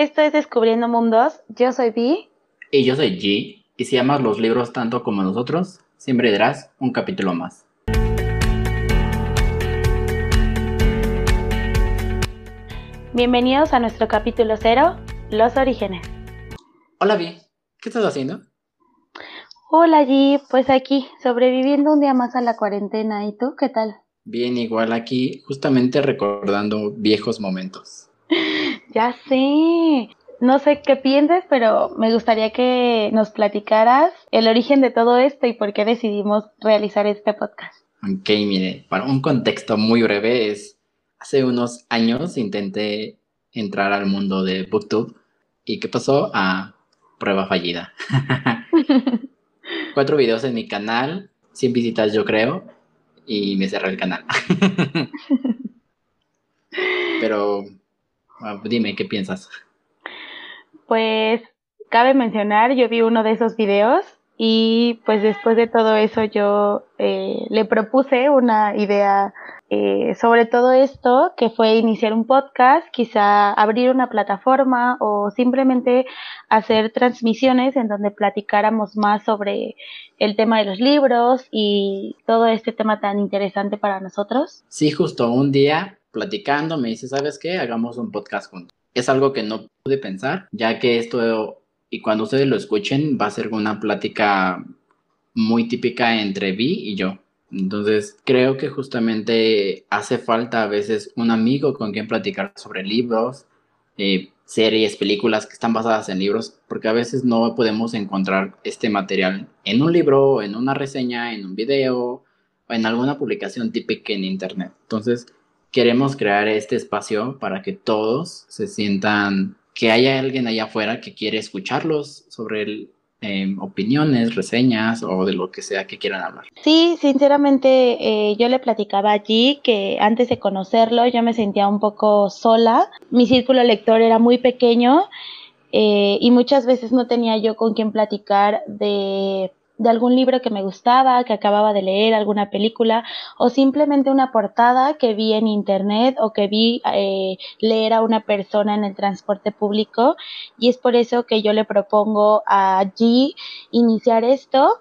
Esto es Descubriendo Mundos. Yo soy Vi. Y yo soy G. Y si amas los libros tanto como nosotros, siempre dirás un capítulo más. Bienvenidos a nuestro capítulo cero, Los Orígenes. Hola Vi, ¿qué estás haciendo? Hola G, pues aquí, sobreviviendo un día más a la cuarentena. ¿Y tú qué tal? Bien, igual aquí, justamente recordando viejos momentos. Ya sé. No sé qué pienses, pero me gustaría que nos platicaras el origen de todo esto y por qué decidimos realizar este podcast. Ok, mire, para un contexto muy breve es, hace unos años intenté entrar al mundo de BookTube y ¿qué pasó? A prueba fallida. Cuatro videos en mi canal, 100 visitas yo creo, y me cerré el canal. Pero dime, ¿qué piensas? Pues cabe mencionar, yo vi uno de esos videos y pues después de todo eso yo eh, le propuse una idea eh, sobre todo esto, que fue iniciar un podcast, quizá abrir una plataforma o simplemente hacer transmisiones en donde platicáramos más sobre el tema de los libros y todo este tema tan interesante para nosotros. Sí, justo un día platicando, me dice, ¿sabes qué? Hagamos un podcast juntos. Es algo que no pude pensar, ya que esto, y cuando ustedes lo escuchen, va a ser una plática muy típica entre Vi y yo. Entonces, creo que justamente hace falta a veces un amigo con quien platicar sobre libros, eh, series, películas que están basadas en libros, porque a veces no podemos encontrar este material en un libro, en una reseña, en un video o en alguna publicación típica en internet. Entonces, queremos crear este espacio para que todos se sientan que haya alguien allá afuera que quiere escucharlos sobre em, opiniones, reseñas o de lo que sea que quieran hablar. Sí, sinceramente eh, yo le platicaba allí que antes de conocerlo yo me sentía un poco sola. Mi círculo lector era muy pequeño eh, y muchas veces no tenía yo con quien platicar de de algún libro que me gustaba, que acababa de leer, alguna película, o simplemente una portada que vi en internet o que vi eh, leer a una persona en el transporte público. Y es por eso que yo le propongo a G iniciar esto.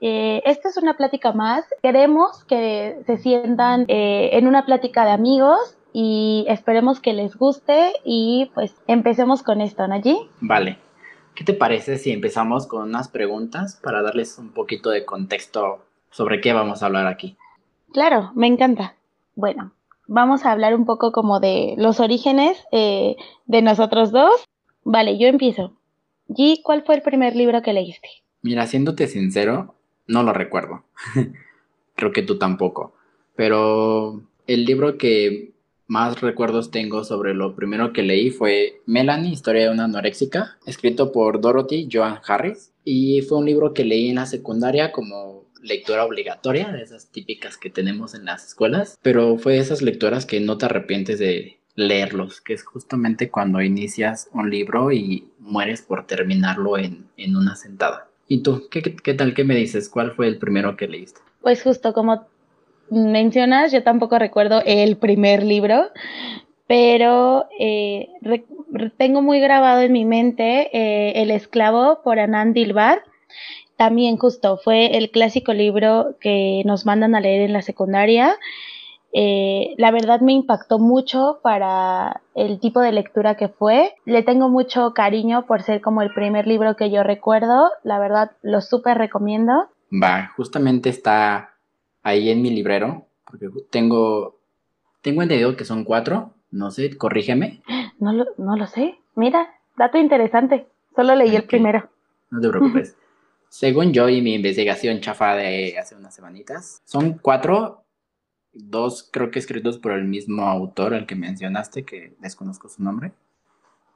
Eh, esta es una plática más. Queremos que se sientan eh, en una plática de amigos y esperemos que les guste y pues empecemos con esto, ¿no, G? Vale. ¿Qué te parece si empezamos con unas preguntas para darles un poquito de contexto sobre qué vamos a hablar aquí? Claro, me encanta. Bueno, vamos a hablar un poco como de los orígenes eh, de nosotros dos. Vale, yo empiezo. G, ¿cuál fue el primer libro que leíste? Mira, siéndote sincero, no lo recuerdo. Creo que tú tampoco. Pero el libro que más recuerdos tengo sobre lo primero que leí fue Melanie, historia de una anoréxica, escrito por Dorothy Joan Harris. Y fue un libro que leí en la secundaria como lectura obligatoria, de esas típicas que tenemos en las escuelas. Pero fue de esas lecturas que no te arrepientes de leerlos, que es justamente cuando inicias un libro y mueres por terminarlo en, una sentada. ¿Y tú? ¿Qué, ¿Qué tal? ¿Qué me dices? ¿Cuál fue el primero que leíste? Pues justo como mencionas, yo tampoco recuerdo el primer libro, pero eh, tengo muy grabado en mi mente eh, El esclavo por Anand Dilbar. También justo fue el clásico libro que nos mandan a leer en la secundaria. Eh, la verdad me impactó mucho para el tipo de lectura que fue. Le tengo mucho cariño por ser como el primer libro que yo recuerdo. La verdad lo súper recomiendo. Va, justamente está ahí en mi librero, porque tengo, tengo entendido que son cuatro, no sé, corrígeme. No lo, no lo sé. Mira, dato interesante. Solo leí el primero. No te preocupes. Según yo y mi investigación chafa de hace unas semanitas, son cuatro, dos creo que escritos por el mismo autor, el que mencionaste, que desconozco su nombre,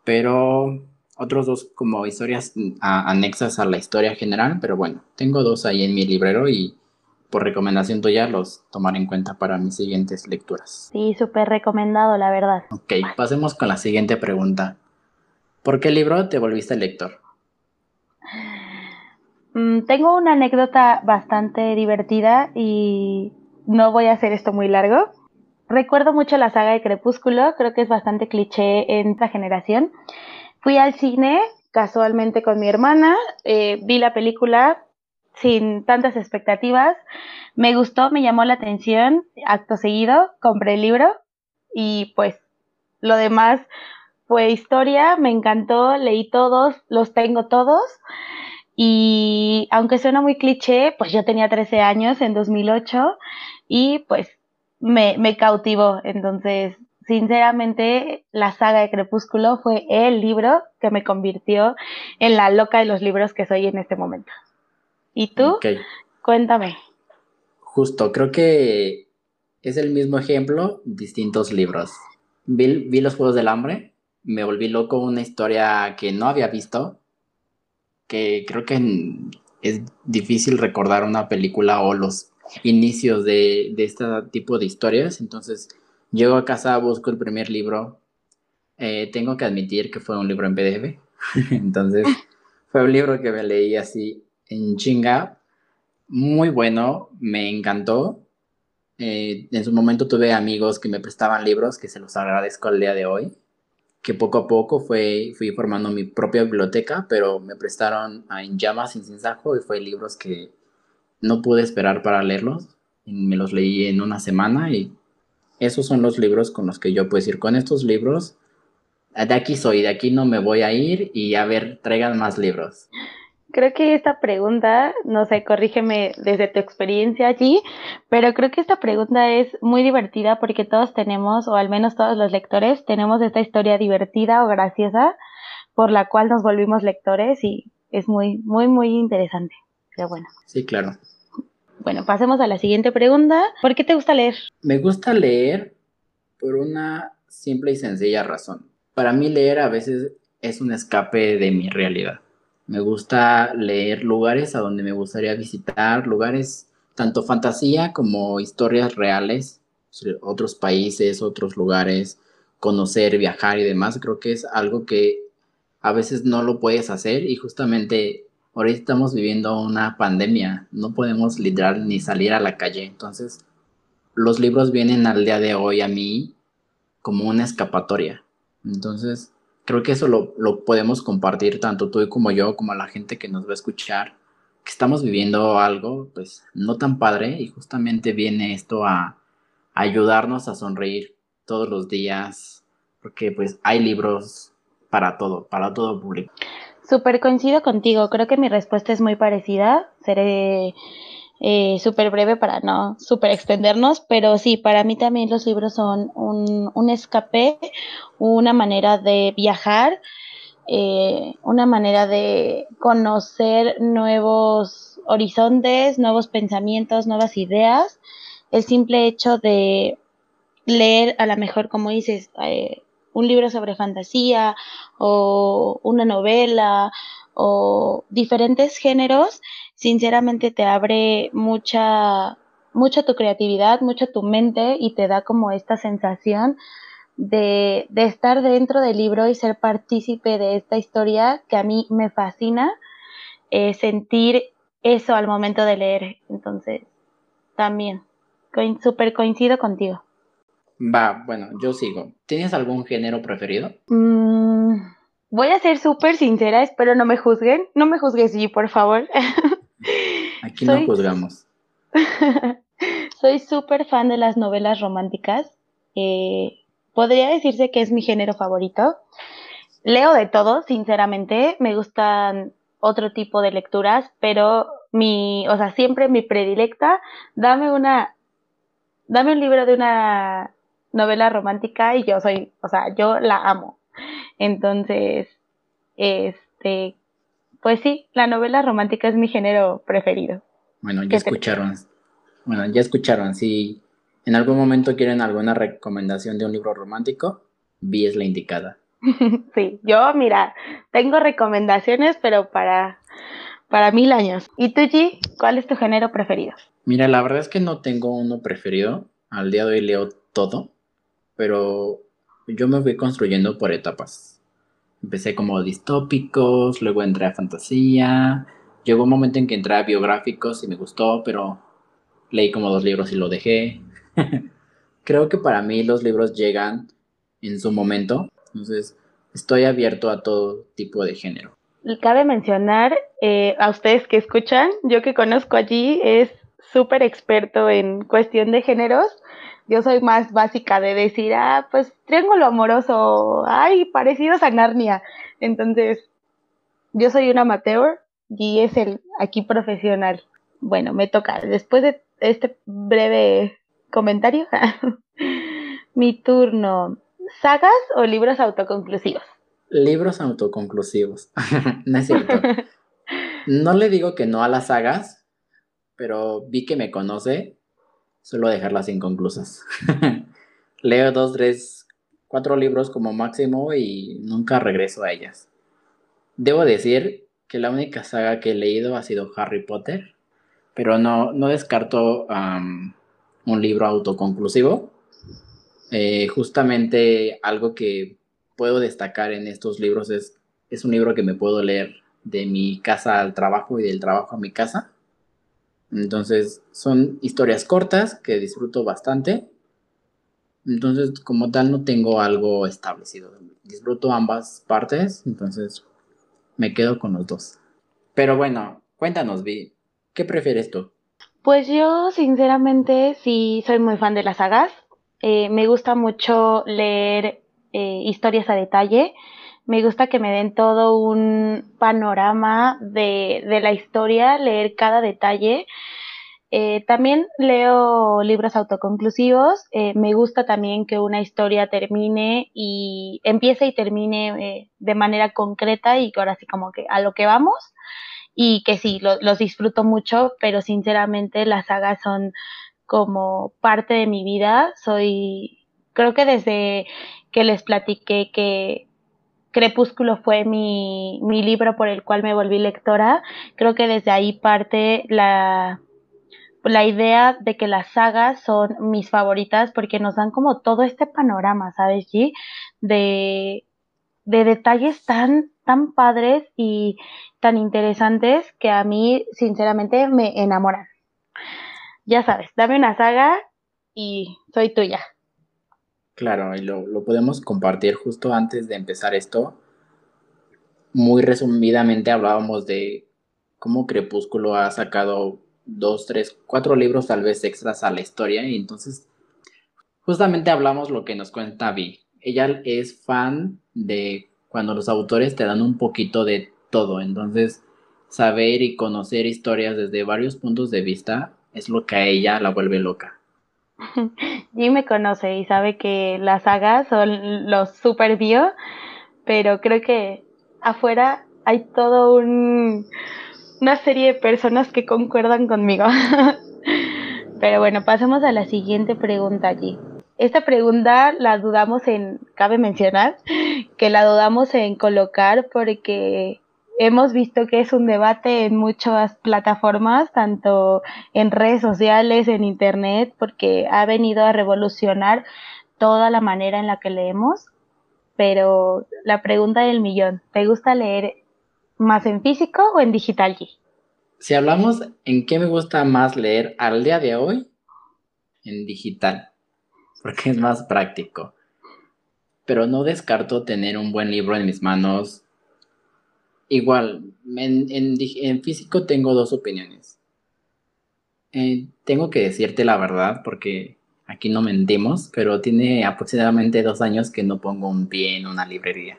pero otros dos como historias anexas a la historia general, pero bueno, tengo dos ahí en mi librero y por recomendación tuya los tomaré en cuenta para mis siguientes lecturas. Sí, súper recomendado, la verdad. Ok, pasemos con la siguiente pregunta. ¿Por qué libro te volviste lector? Mm, tengo una anécdota bastante divertida y no voy a hacer esto muy largo. Recuerdo mucho la saga de Crepúsculo, creo que es bastante cliché en esta generación. fui al cine casualmente con mi hermana, eh, vi la película sin tantas expectativas, me gustó, me llamó la atención, acto seguido, compré el libro y pues lo demás fue historia, me encantó, leí todos, los tengo todos y aunque suena muy cliché, pues yo tenía 13 años en 2008 y pues me, me cautivó. Entonces, sinceramente, la saga de Crepúsculo fue el libro que me convirtió en la loca de los libros que soy en este momento. ¿Y tú? Cuéntame. Justo, creo que es el mismo ejemplo, distintos libros. Vi, vi, Los Juegos del Hambre, me volví loco una historia que no había visto, que creo que es difícil recordar una película o los inicios de, este tipo de historias. Entonces, llego a casa, busco el primer libro. Eh, tengo que admitir que fue un libro en PDF. Entonces, fue un libro que me leí así en chinga. Muy bueno, me encantó. Eh, en su momento tuve amigos que me prestaban libros, que se los agradezco al día de hoy que poco a poco fue, fui formando mi propia biblioteca, pero me prestaron En Llamas sin Sinsajo y fue libros que no pude esperar para leerlos. me los leí en una semana y esos son los libros con los que yo puedo decir, con estos libros, de aquí soy, de aquí no me voy a ir y a ver, traigan más libros. Creo que esta pregunta, no sé, corrígeme desde tu experiencia allí, pero creo que esta pregunta es muy divertida porque todos tenemos, o al menos todos los lectores, tenemos esta historia divertida o graciosa por la cual nos volvimos lectores y es muy, muy, muy interesante. Pero bueno. Sí, claro. Bueno, pasemos a la siguiente pregunta. ¿Por qué te gusta leer? Me gusta leer por una simple y sencilla razón. Para mí leer a veces es un escape de mi realidad. Me gusta leer lugares a donde me gustaría visitar, lugares tanto fantasía como historias reales, otros países, otros lugares, conocer, viajar y demás. Creo que es algo que a veces no lo puedes hacer y justamente ahorita estamos viviendo una pandemia, no podemos literal ni salir a la calle. Entonces, los libros vienen al día de hoy a mí como una escapatoria. Entonces, creo que eso lo, podemos compartir tanto tú como yo, como la gente que nos va a escuchar, que estamos viviendo algo, pues, no tan padre y justamente viene esto a, ayudarnos a sonreír todos los días, porque pues hay libros para todo, para todo público. Súper coincido contigo, creo que mi respuesta es muy parecida, seré eh, súper breve para no súper extendernos, pero sí, para mí también los libros son un, un escape, una manera de viajar, eh, una manera de conocer nuevos horizontes, nuevos pensamientos, nuevas ideas. El simple hecho de leer, a lo mejor, como dices, eh, un libro sobre fantasía o una novela o diferentes géneros, sinceramente te abre mucha, mucha tu creatividad, mucha tu mente y te da como esta sensación de, de estar dentro del libro y ser partícipe de esta historia que a mí me fascina, eh, sentir eso al momento de leer. Entonces, también, súper coincido contigo. Va, bueno, yo sigo. ¿Tienes algún género preferido? Mm, voy a ser súper sincera, espero no me juzguen. No me juzgues, G, por favor. Aquí no juzgamos. Soy súper fan de las novelas románticas. Eh, podría decirse que es mi género favorito. Leo de todo, sinceramente. Me gustan otro tipo de lecturas, pero mi, o sea, siempre mi predilecta, dame una, dame un libro de una novela romántica y yo soy, o sea, yo la amo. Entonces, este, pues sí, la novela romántica es mi género preferido. Bueno, ya escucharon. Bueno, ya escucharon. Si en algún momento quieren alguna recomendación de un libro romántico, Vi es la indicada. sí, yo, mira, tengo recomendaciones, pero para, para mil años. ¿Y tú, G, cuál es tu género preferido? Mira, la verdad es que no tengo uno preferido. Al día de hoy leo todo, pero yo me fui construyendo por etapas. Empecé como distópicos, luego entré a fantasía. Llegó un momento en que entré a biográficos y me gustó, pero leí como dos libros y lo dejé. Creo que para mí los libros llegan en su momento. Entonces, estoy abierto a todo tipo de género. Cabe mencionar eh, a ustedes que escuchan, yo que conozco allí es súper experto en cuestión de géneros. Yo soy más básica de decir, ah, pues triángulo amoroso, ay, parecidos a Narnia. Entonces, yo soy un amateur y es el aquí profesional. Bueno, me toca. Después de este breve comentario, mi turno. ¿Sagas o libros autoconclusivos? Libros autoconclusivos. no es cierto. No le digo que no a las sagas, pero vi que me conoce, suelo dejarlas inconclusas. Leo dos, tres, cuatro libros como máximo y nunca regreso a ellas. Debo decir que la única saga que he leído ha sido Harry Potter, pero no, no descarto un libro autoconclusivo. Eh, justamente algo que puedo destacar en estos libros es, es un libro que me puedo leer de mi casa al trabajo y del trabajo a mi casa. Entonces son historias cortas que disfruto bastante. Entonces como tal no tengo algo establecido. Disfruto ambas partes, entonces me quedo con los dos. Pero bueno, cuéntanos, Vi, ¿qué prefieres tú? Pues yo sinceramente sí soy muy fan de las sagas. Eh, me gusta mucho leer eh, historias a detalle. Me gusta que me den todo un panorama de, de la historia, leer cada detalle. Eh, también leo libros autoconclusivos. Eh, me gusta también que una historia termine y empiece y termine de manera concreta y que ahora sí como que a lo que vamos. Y que sí, los disfruto mucho, pero sinceramente las sagas son como parte de mi vida. Soy, creo que desde que les platiqué que Crepúsculo fue mi, libro por el cual me volví lectora. Creo que desde ahí parte la, idea de que las sagas son mis favoritas porque nos dan como todo este panorama, ¿sabes, G? De, de detalles tan, tan padres y tan interesantes que a mí, sinceramente, me enamoran. Ya sabes, dame una saga y soy tuya. Claro, y lo, podemos compartir justo antes de empezar esto. Muy resumidamente hablábamos de cómo Crepúsculo ha sacado dos, tres, cuatro libros tal vez extras a la historia y entonces justamente hablamos lo que nos cuenta Vi. Ella es fan de cuando los autores te dan un poquito de todo, entonces saber y conocer historias desde varios puntos de vista es lo que a ella la vuelve loca. Jim me conoce y sabe que las sagas son los super bio, pero creo que afuera hay todo un una serie de personas que concuerdan conmigo. pero bueno, pasemos a la siguiente pregunta allí. Esta pregunta la dudamos en, cabe mencionar, que la dudamos en colocar porque hemos visto que es un debate en muchas plataformas, tanto en redes sociales, en internet, porque ha venido a revolucionar toda la manera en la que leemos. Pero la pregunta del millón, ¿te gusta leer más en físico o en digital? Si hablamos en qué me gusta más leer al día de hoy, en digital, porque es más práctico. Pero no descarto tener un buen libro en mis manos Igual, en, físico tengo dos opiniones. Eh, tengo que decirte la verdad porque aquí no mentimos, pero tiene aproximadamente dos años que no pongo un pie en una librería.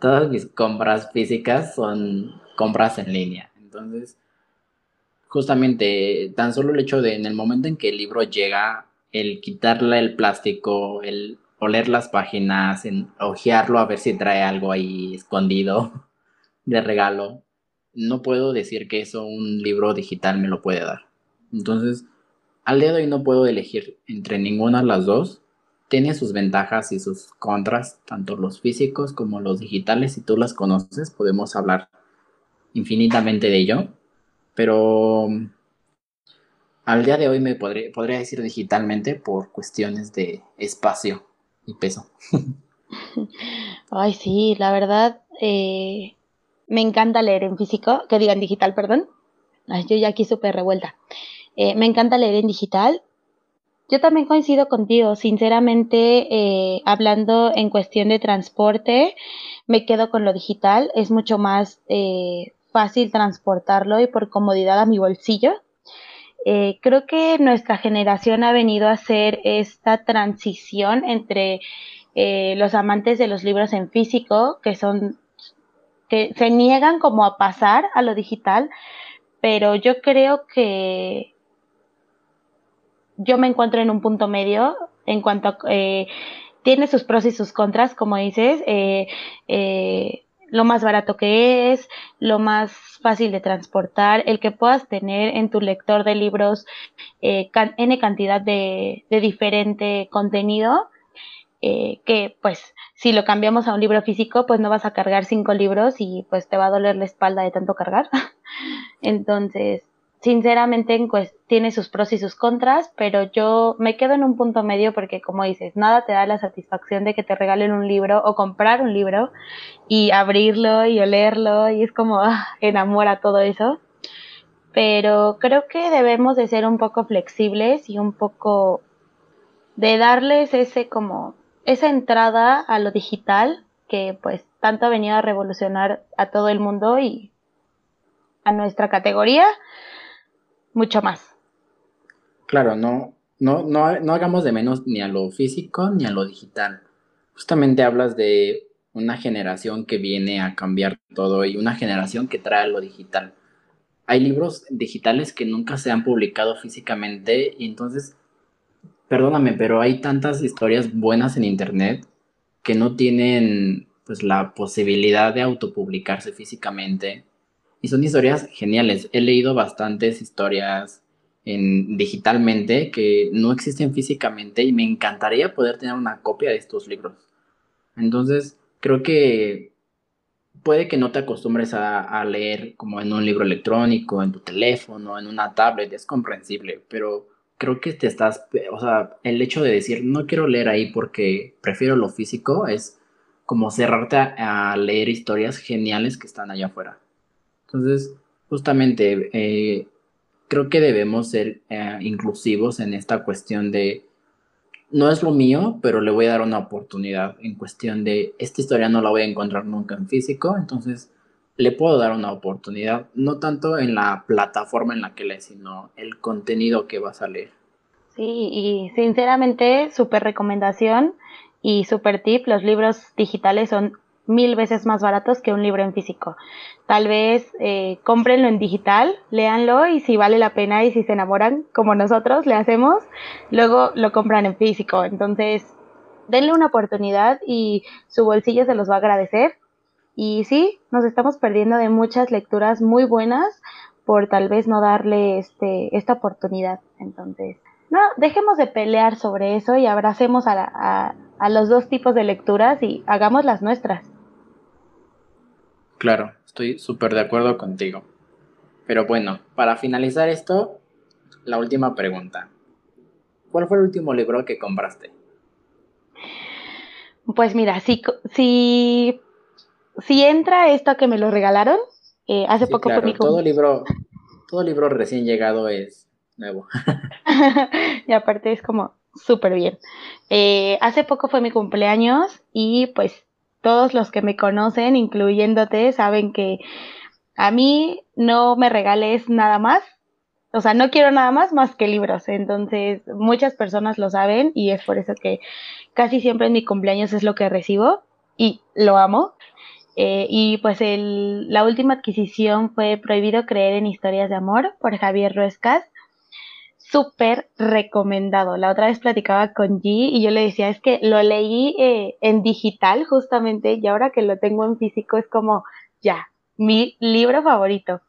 Todas mis compras físicas son compras en línea. Entonces, justamente tan solo el hecho de en el momento en que el libro llega, el quitarle el plástico, el oler las páginas, en ojearlo a ver si trae algo ahí escondido, de regalo, no puedo decir que eso un libro digital me lo puede dar. Entonces, al día de hoy no puedo elegir entre ninguna de las dos. Tiene sus ventajas y sus contras, tanto los físicos como los digitales. Si tú las conoces, podemos hablar infinitamente de ello. Pero al día de hoy me podré, podría decir digitalmente por cuestiones de espacio y peso. Ay, sí, la verdad, eh, me encanta leer en físico, que digan digital, perdón. yo ya aquí súper revuelta. Eh, me encanta leer en digital, Yo también coincido contigo, sinceramente, eh, hablando en cuestión de transporte, me quedo con lo digital, es mucho más eh, fácil transportarlo y por comodidad a mi bolsillo. Creo que nuestra generación ha venido a hacer esta transición entre los amantes de los libros en físico, que son se niegan como a pasar a lo digital, pero yo creo que yo me encuentro en un punto medio en cuanto a... Eh, tiene sus pros y sus contras, como dices, eh, eh, lo más barato que es, lo más fácil de transportar, el que puedas tener en tu lector de libros n cantidad de diferente contenido, que pues si lo cambiamos a un libro físico, pues no vas a cargar cinco libros y pues te va a doler la espalda de tanto cargar. Entonces, sinceramente pues, tiene sus pros y sus contras, pero yo me quedo en un punto medio porque como dices, nada te da la satisfacción de que te regalen un libro o comprar un libro y abrirlo y olerlo y es como ah, enamora todo eso. Pero creo que debemos de ser un poco flexibles y un poco de darles ese como esa entrada a lo digital que pues tanto ha venido a revolucionar a todo el mundo y a nuestra categoría mucho más. Claro, no, no, no, no hagamos de menos ni a lo físico ni a lo digital. Justamente hablas de una generación que viene a cambiar todo y una generación que trae lo digital. Hay libros digitales que nunca se han publicado físicamente y entonces, perdóname, pero hay tantas historias buenas en internet que no tienen pues la posibilidad de autopublicarse físicamente y son historias geniales. He leído bastantes historias en, digitalmente que no existen físicamente y me encantaría poder tener una copia de estos libros. Entonces, creo que puede que no te acostumbres a, a, leer como en un libro electrónico, en tu teléfono, en una tablet, es comprensible, pero creo que te estás, o sea, el hecho de decir no quiero leer ahí porque prefiero lo físico es como cerrarte a leer historias geniales que están allá afuera. Entonces, justamente, eh, creo que debemos ser eh, inclusivos en esta cuestión de, no es lo mío, pero le voy a dar una oportunidad en cuestión de, esta historia no la voy a encontrar nunca en físico, entonces le puedo dar una oportunidad, no tanto en la plataforma en la que lee, sino el contenido que va a salir. Sí, y sinceramente, súper recomendación y súper tip, los libros digitales son mil veces más baratos que un libro en físico. Tal vez eh, cómprenlo en digital, léanlo y si vale la pena y si se enamoran como nosotros le hacemos, luego lo compran en físico. Entonces, denle una oportunidad y su bolsillo se los va a agradecer. Y sí, nos estamos perdiendo de muchas lecturas muy buenas por tal vez no darle este, esta oportunidad. Entonces, no, dejemos de pelear sobre eso y abracemos a, a los dos tipos de lecturas y hagamos las nuestras. Claro, estoy súper de acuerdo contigo. Pero bueno, para finalizar esto, la última pregunta. ¿Cuál fue el último libro que compraste? Pues mira, si, si, si entra esto que me lo regalaron, eh, hace poco claro, mi todo libro, todo libro recién llegado es nuevo. y aparte es como súper bien. Eh, hace poco fue mi cumpleaños y pues todos los que me conocen, incluyéndote, saben que a mí no me regales nada más. O sea, no quiero nada más más que libros. Entonces, muchas personas lo saben y es por eso que casi siempre en mi cumpleaños es lo que recibo y lo amo. Eh, y pues el, la última adquisición fue Prohibido creer en historias de amor por Javier Ruescas súper recomendado. La otra vez platicaba con G y yo le decía, es que lo leí eh, en digital justamente y ahora que lo tengo en físico es como, ya, mi libro favorito.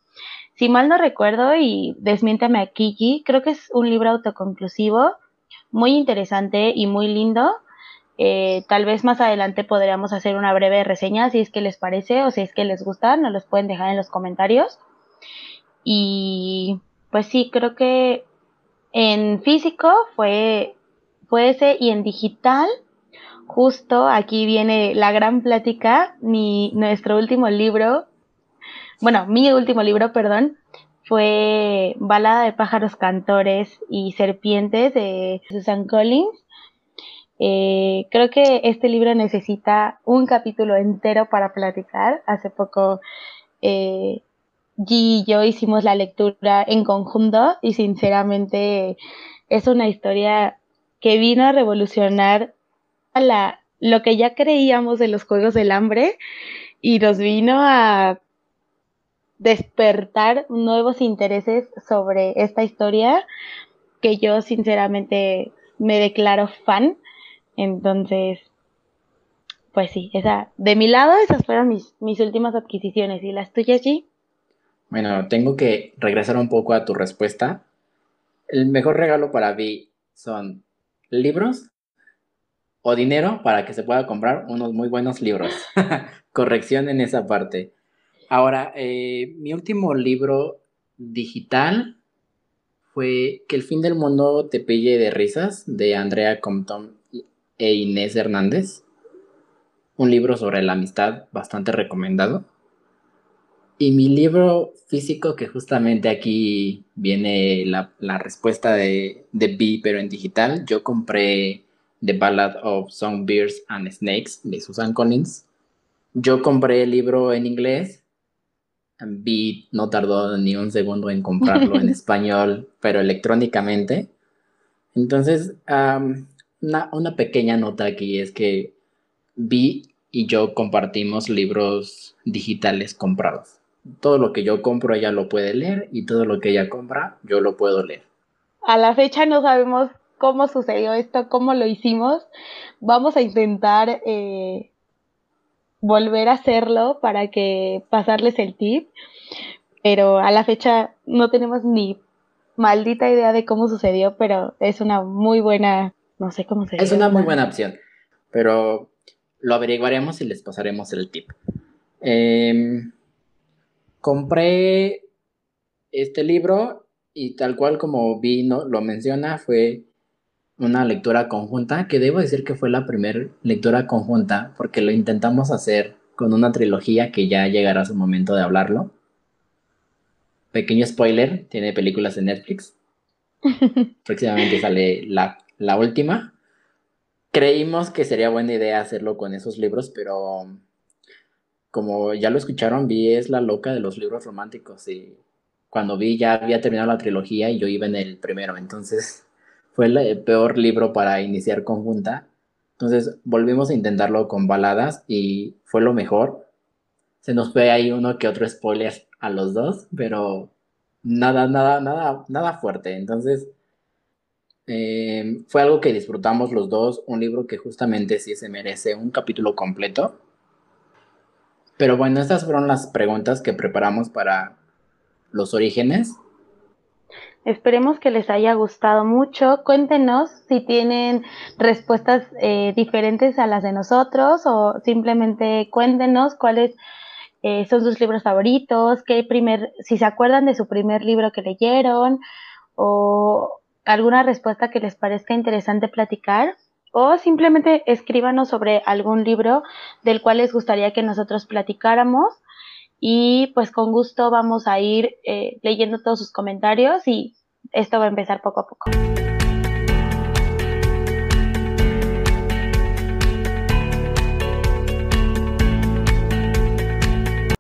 Si mal no recuerdo y desmiéntame aquí, G, creo que es un libro autoconclusivo, muy interesante y muy lindo. Eh, tal vez más adelante podríamos hacer una breve reseña si es que les parece o si es que les gusta, nos los pueden dejar en los comentarios. Y pues sí, creo que en físico fue, fue ese y en digital, justo aquí viene la gran plática, mi, nuestro último libro, bueno, mi último libro, perdón, fue Balada de pájaros cantores y serpientes de Susan Collins. Eh, creo que este libro necesita un capítulo entero para platicar. Hace poco eh, G y yo hicimos la lectura en conjunto y sinceramente es una historia que vino a revolucionar a lo que ya creíamos de los Juegos del Hambre y nos vino a despertar nuevos intereses sobre esta historia que yo sinceramente me declaro fan. Entonces, pues sí, esa, de mi lado esas fueron mis, mis últimas adquisiciones. ¿Y las tuyas, G? Bueno, tengo que regresar un poco a tu respuesta. El mejor regalo para mí son libros o dinero para que se pueda comprar unos muy buenos libros. Corrección en esa parte. Ahora, eh, mi último libro digital fue Que el fin del mundo te pille de risas de Andrea Compton e Inés Hernández. Un libro sobre la amistad bastante recomendado. Y mi libro físico, que justamente aquí viene la, respuesta de, de B, pero en digital, yo compré The Ballad of Songbirds and Snakes de Susan Collins. Yo compré el libro en inglés. B no tardó ni un segundo en comprarlo en español, pero electrónicamente. Entonces, una, pequeña nota aquí es que B y yo compartimos libros digitales comprados todo lo que yo compro ella lo puede leer y todo lo que ella compra yo lo puedo leer. A la fecha no sabemos cómo sucedió esto, cómo lo hicimos. Vamos a intentar eh, volver a hacerlo para que pasarles el tip, pero a la fecha no tenemos ni maldita idea de cómo sucedió, pero es una muy buena, no sé cómo se Es una muy buena opción, pero lo averiguaremos y les pasaremos el tip. Eh, compré este libro y tal cual como vi lo menciona, fue una lectura conjunta, que debo decir que fue la primera lectura conjunta, porque lo intentamos hacer con una trilogía que ya llegará su momento de hablarlo. Pequeño spoiler, tiene películas en Netflix. Próximamente sale la, la última. Creímos que sería buena idea hacerlo con esos libros, pero como ya lo escucharon, Vi es la loca de los libros románticos y cuando vi ya había terminado la trilogía y yo iba en el primero, entonces fue el peor libro para iniciar conjunta. Entonces volvimos a intentarlo con baladas y fue lo mejor. Se nos fue ahí uno que otro spoiler a los dos, pero nada, nada, nada, nada fuerte. Entonces eh, fue algo que disfrutamos los dos, un libro que justamente sí se merece un capítulo completo pero bueno, estas fueron las preguntas que preparamos para los orígenes. Esperemos que les haya gustado mucho. Cuéntenos si tienen respuestas eh, diferentes a las de nosotros o simplemente cuéntenos cuáles eh, son sus libros favoritos, qué primer, si se acuerdan de su primer libro que leyeron o alguna respuesta que les parezca interesante platicar o simplemente escríbanos sobre algún libro del cual les gustaría que nosotros platicáramos y pues con gusto vamos a ir eh, leyendo todos sus comentarios y esto va a empezar poco a poco.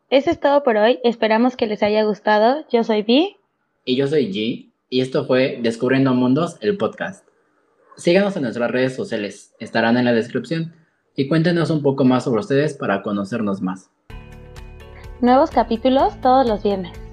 Eso es todo por hoy. Esperamos que les haya gustado. Yo soy Vi. Y yo soy G. Y esto fue Descubriendo Mundos, el podcast. Síganos en nuestras redes sociales, estarán en la descripción, y cuéntenos un poco más sobre ustedes para conocernos más. Nuevos capítulos todos los viernes.